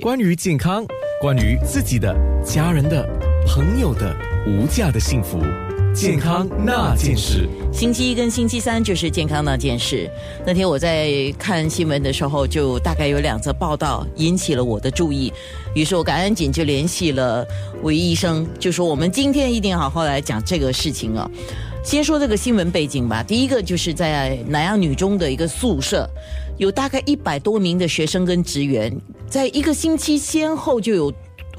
关于健康，关于自己的、家人的、朋友的无价的幸福，健康那件事。星期一跟星期三就是健康那件事。那天我在看新闻的时候，就大概有两则报道引起了我的注意，于是我赶紧就联系了韦医生，就说我们今天一定好好来讲这个事情啊。先说这个新闻背景吧，第一个就是在南洋女中的一个宿舍，有大概一百多名的学生跟职员，在一个星期先后就有。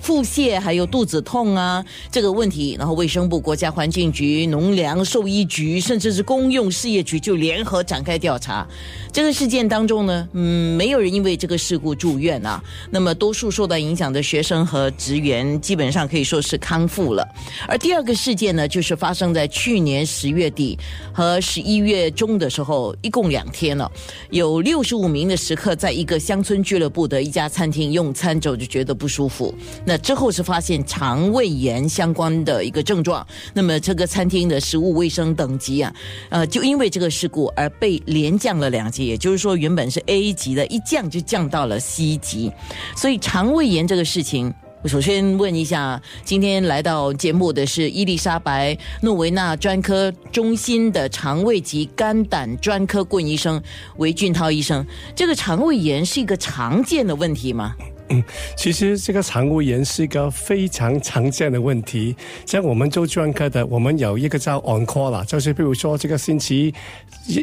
腹泻还有肚子痛啊这个问题，然后卫生部、国家环境局、农粮兽医局，甚至是公用事业局就联合展开调查。这个事件当中呢，嗯，没有人因为这个事故住院啊。那么多数受到影响的学生和职员，基本上可以说是康复了。而第二个事件呢，就是发生在去年十月底和十一月中的时候，一共两天了。有六十五名的食客在一个乡村俱乐部的一家餐厅用餐之后就觉得不舒服。那之后是发现肠胃炎相关的一个症状，那么这个餐厅的食物卫生等级啊，呃，就因为这个事故而被连降了两级，也就是说原本是 A 级的，一降就降到了 C 级。所以肠胃炎这个事情，我首先问一下，今天来到节目的是伊丽莎白诺维纳专科中心的肠胃及肝胆专科顾医生韦俊涛医生，这个肠胃炎是一个常见的问题吗？其实这个肠胃炎是一个非常常见的问题。像我们做专科的，我们有一个叫 on call 啦，就是比如说这个星期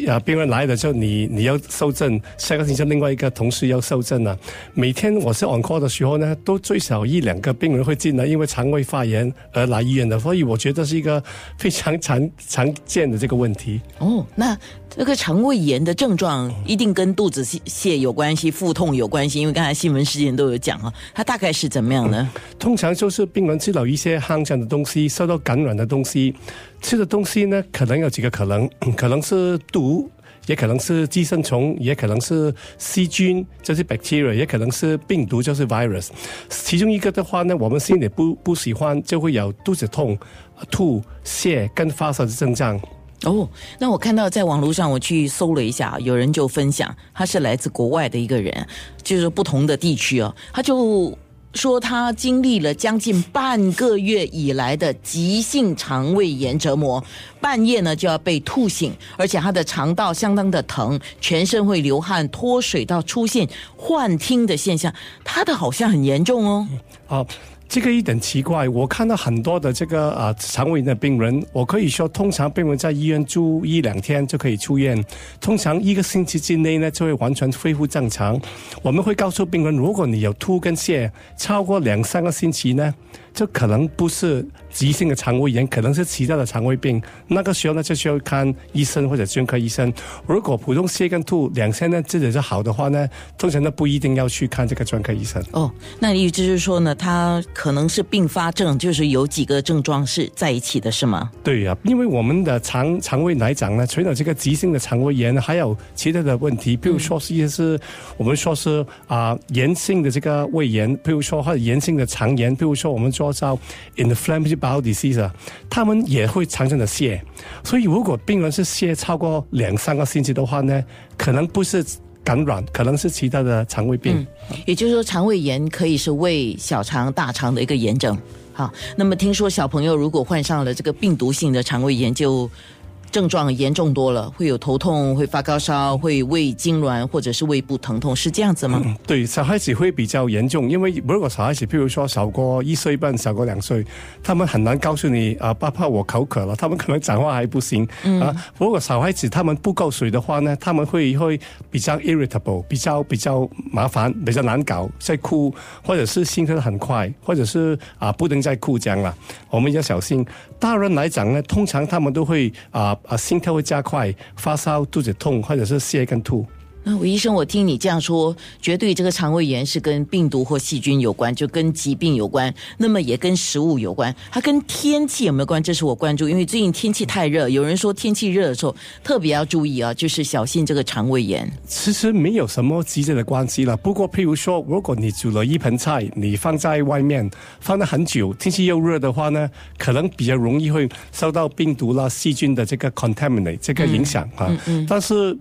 啊病人来了之后，你你要受证，下个星期另外一个同事要受证了。每天我是 on call 的时候呢，都最少一两个病人会进来，因为肠胃发炎而来医院的，所以我觉得是一个非常常常见的这个问题。哦，那。这个肠胃炎的症状一定跟肚子泻有关系，腹痛有关系，因为刚才新闻事件都有讲啊，它大概是怎么样呢？通常就是病人吃了一些肮脏的东西，受到感染的东西，吃的东西呢，可能有几个可能，可能是毒，也可能是寄生虫，也可能是细菌，就是 bacteria，也可能是病毒，就是 virus。其中一个的话呢，我们心里不不喜欢，就会有肚子痛、吐、泻跟发烧的症状。哦，那我看到在网络上，我去搜了一下，有人就分享，他是来自国外的一个人，就是不同的地区哦，他就说他经历了将近半个月以来的急性肠胃炎折磨，半夜呢就要被吐醒，而且他的肠道相当的疼，全身会流汗、脱水到出现幻听的现象，他的好像很严重哦。好。这个一点奇怪，我看到很多的这个啊肠胃的病人，我可以说，通常病人在医院住一两天就可以出院，通常一个星期之内呢就会完全恢复正常。我们会告诉病人，如果你有吐跟泻超过两三个星期呢。就可能不是急性的肠胃炎，可能是其他的肠胃病。那个时候呢，就需要看医生或者专科医生。如果普通泻跟吐两天呢，自己是好的话呢，通常都不一定要去看这个专科医生。哦，那意思就是说呢，他可能是并发症，就是有几个症状是在一起的，是吗？对呀，因为我们的肠肠胃来讲呢，除了这个急性的肠胃炎，还有其他的问题，比如说是一些是我们说是啊炎性的这个胃炎，比如说或者炎性的肠炎，比如说我们。说叫 inflammatory 包底细他们也会常常的泻，所以如果病人是泻超过两三个星期的话呢，可能不是感染，可能是其他的肠胃病。也就是说，肠胃炎可以是胃、小肠、大肠的一个炎症。好，那么听说小朋友如果患上了这个病毒性的肠胃炎，就症状严重多了，会有头痛，会发高烧，会胃痉挛，或者是胃部疼痛，是这样子吗？对，小孩子会比较严重，因为如果小孩子，譬如说小过一岁半，小过两岁，他们很难告诉你啊，爸爸我口渴了，他们可能讲话还不行啊。如果小孩子他们不够水的话呢，他们会会比较 irritable，比较比较麻烦，比较难搞，在哭，或者是心跳很快，或者是啊不能再哭这样了，我们要小心。大人来讲呢，通常他们都会啊。啊，心跳会加快，发烧、肚子痛，或者是泻跟吐。那吴医生，我听你这样说，绝对这个肠胃炎是跟病毒或细菌有关，就跟疾病有关。那么也跟食物有关，它跟天气有没有关？这是我关注，因为最近天气太热，有人说天气热的时候特别要注意啊，就是小心这个肠胃炎。其实没有什么直接的关系了。不过，譬如说，如果你煮了一盆菜，你放在外面放了很久，天气又热的话呢，可能比较容易会受到病毒啦、细菌的这个 contaminate 这个影响啊。但是。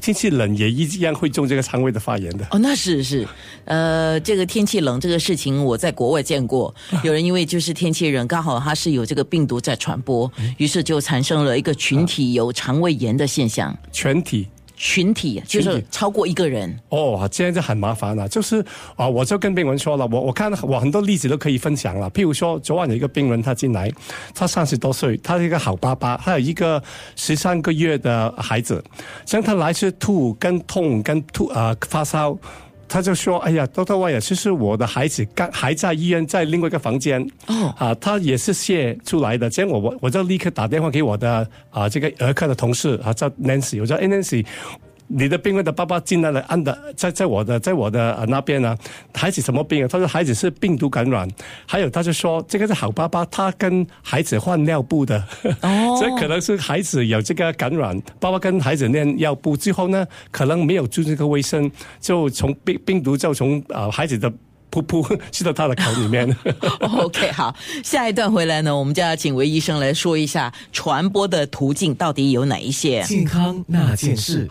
天气冷也一样会中这个肠胃的发炎的。哦，那是是，呃，这个天气冷这个事情我在国外见过，有人因为就是天气冷，刚好他是有这个病毒在传播，于是就产生了一个群体有肠胃炎的现象。全体群体就是超过一个人，哦，这样就很麻烦了。就是啊，我就跟病人说了，我我看我很多例子都可以分享了。譬如说，昨晚有一个病人他进来，他三十多岁，他是一个好爸爸，他有一个十三个月的孩子，像他来是吐跟痛跟吐啊、发烧。他就说：“哎呀，多多威尔，其实我的孩子刚还在医院，在另外一个房间。哦啊，他也是泄出来的。结果我我我就立刻打电话给我的啊这个儿科的同事啊，叫 Nancy，我说：哎 Nancy。你的病人的爸爸进来了，按的在在我的在我的呃那边呢，孩子什么病啊？他说孩子是病毒感染，还有他就说这个是好爸爸，他跟孩子换尿布的，哦 所以可能是孩子有这个感染，爸爸跟孩子念尿布之后呢，可能没有注意这个卫生，就从病病毒就从啊、呃孩子的噗噗 吸到他的口里面。OK，好，下一段回来呢，我们就要请韦医生来说一下传播的途径到底有哪一些。健康那件事。